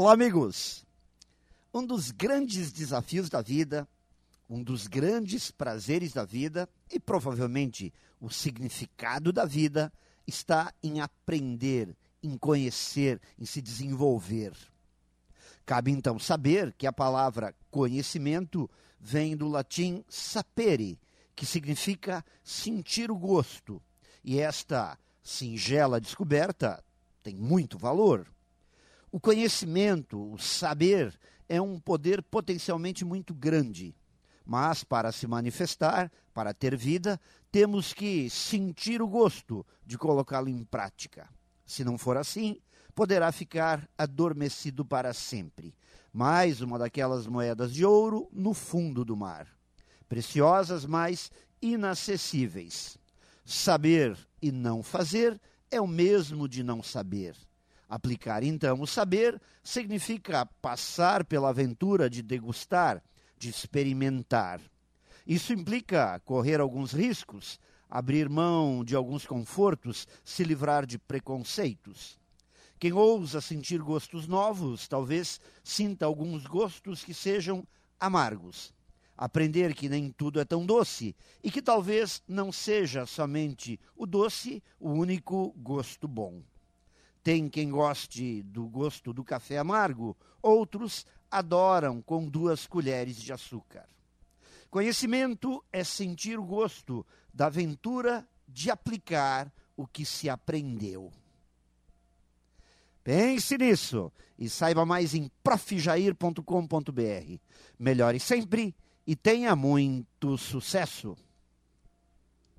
Olá, amigos! Um dos grandes desafios da vida, um dos grandes prazeres da vida e provavelmente o significado da vida está em aprender, em conhecer, em se desenvolver. Cabe então saber que a palavra conhecimento vem do latim sapere, que significa sentir o gosto. E esta singela descoberta tem muito valor. O conhecimento, o saber, é um poder potencialmente muito grande. Mas para se manifestar, para ter vida, temos que sentir o gosto de colocá-lo em prática. Se não for assim, poderá ficar adormecido para sempre. Mais uma daquelas moedas de ouro no fundo do mar. Preciosas, mas inacessíveis. Saber e não fazer é o mesmo de não saber. Aplicar então o saber significa passar pela aventura de degustar, de experimentar. Isso implica correr alguns riscos, abrir mão de alguns confortos, se livrar de preconceitos. Quem ousa sentir gostos novos, talvez sinta alguns gostos que sejam amargos. Aprender que nem tudo é tão doce e que talvez não seja somente o doce o único gosto bom. Tem quem goste do gosto do café amargo, outros adoram com duas colheres de açúcar. Conhecimento é sentir o gosto da aventura de aplicar o que se aprendeu. Pense nisso e saiba mais em profjair.com.br. Melhore sempre e tenha muito sucesso!